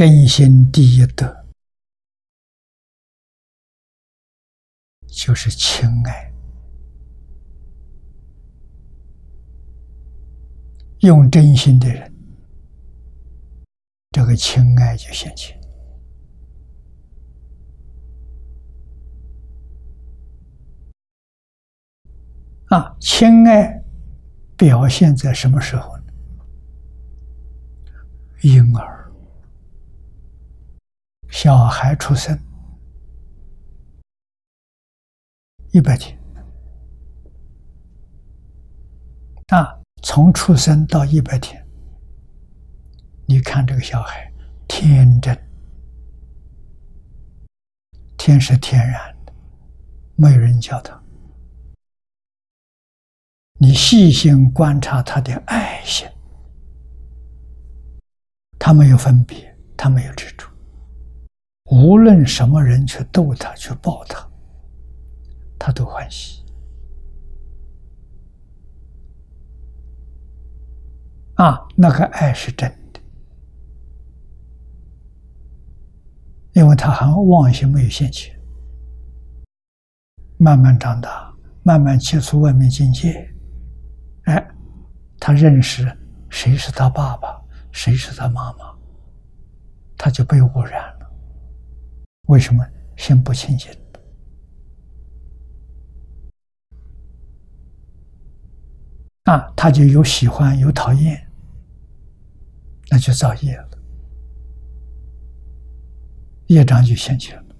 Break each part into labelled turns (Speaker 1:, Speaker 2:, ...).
Speaker 1: 真心第一德就是亲爱，用真心的人，这个亲爱就现前。啊，亲爱表现在什么时候呢？婴儿。小孩出生一百天啊，从出生到一百天，你看这个小孩天真，天是天然的，没有人教他。你细心观察他的爱心，他没有分别，他没有执着。无论什么人去逗他，去抱他，他都欢喜。啊，那个爱是真的，因为他还妄心没有现前，慢慢长大，慢慢接触外面境界，哎，他认识谁是他爸爸，谁是他妈妈，他就被污染了。为什么心不清净？啊，他就有喜欢，有讨厌，那就造业了，业障就现前了。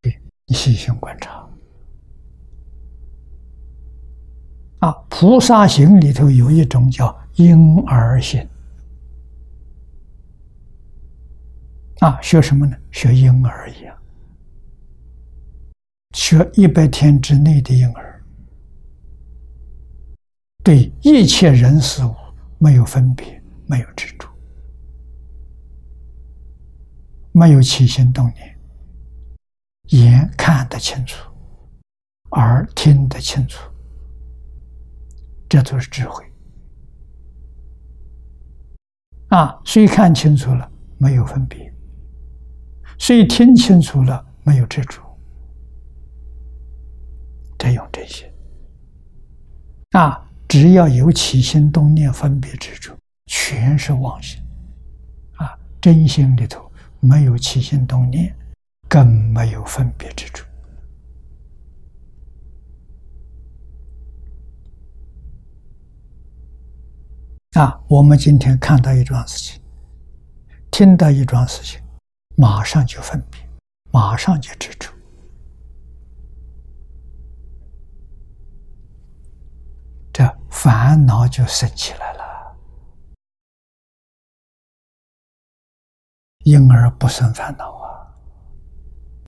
Speaker 1: 对，你细心观察。啊，菩萨行里头有一种叫婴儿行。啊，学什么呢？学婴儿一样，学一百天之内的婴儿，对一切人事物没有分别，没有执着，没有起心动念，眼看得清楚，耳听得清楚，这都是智慧。啊，虽看清楚了，没有分别。所以听清楚了，没有执着，这用这些啊，只要有起心动念、分别执着，全是妄心啊！真心里头没有起心动念，更没有分别执着啊！我们今天看到一桩事情，听到一桩事情。马上就分别，马上就执着，这烦恼就升起来了。婴儿不生烦恼啊。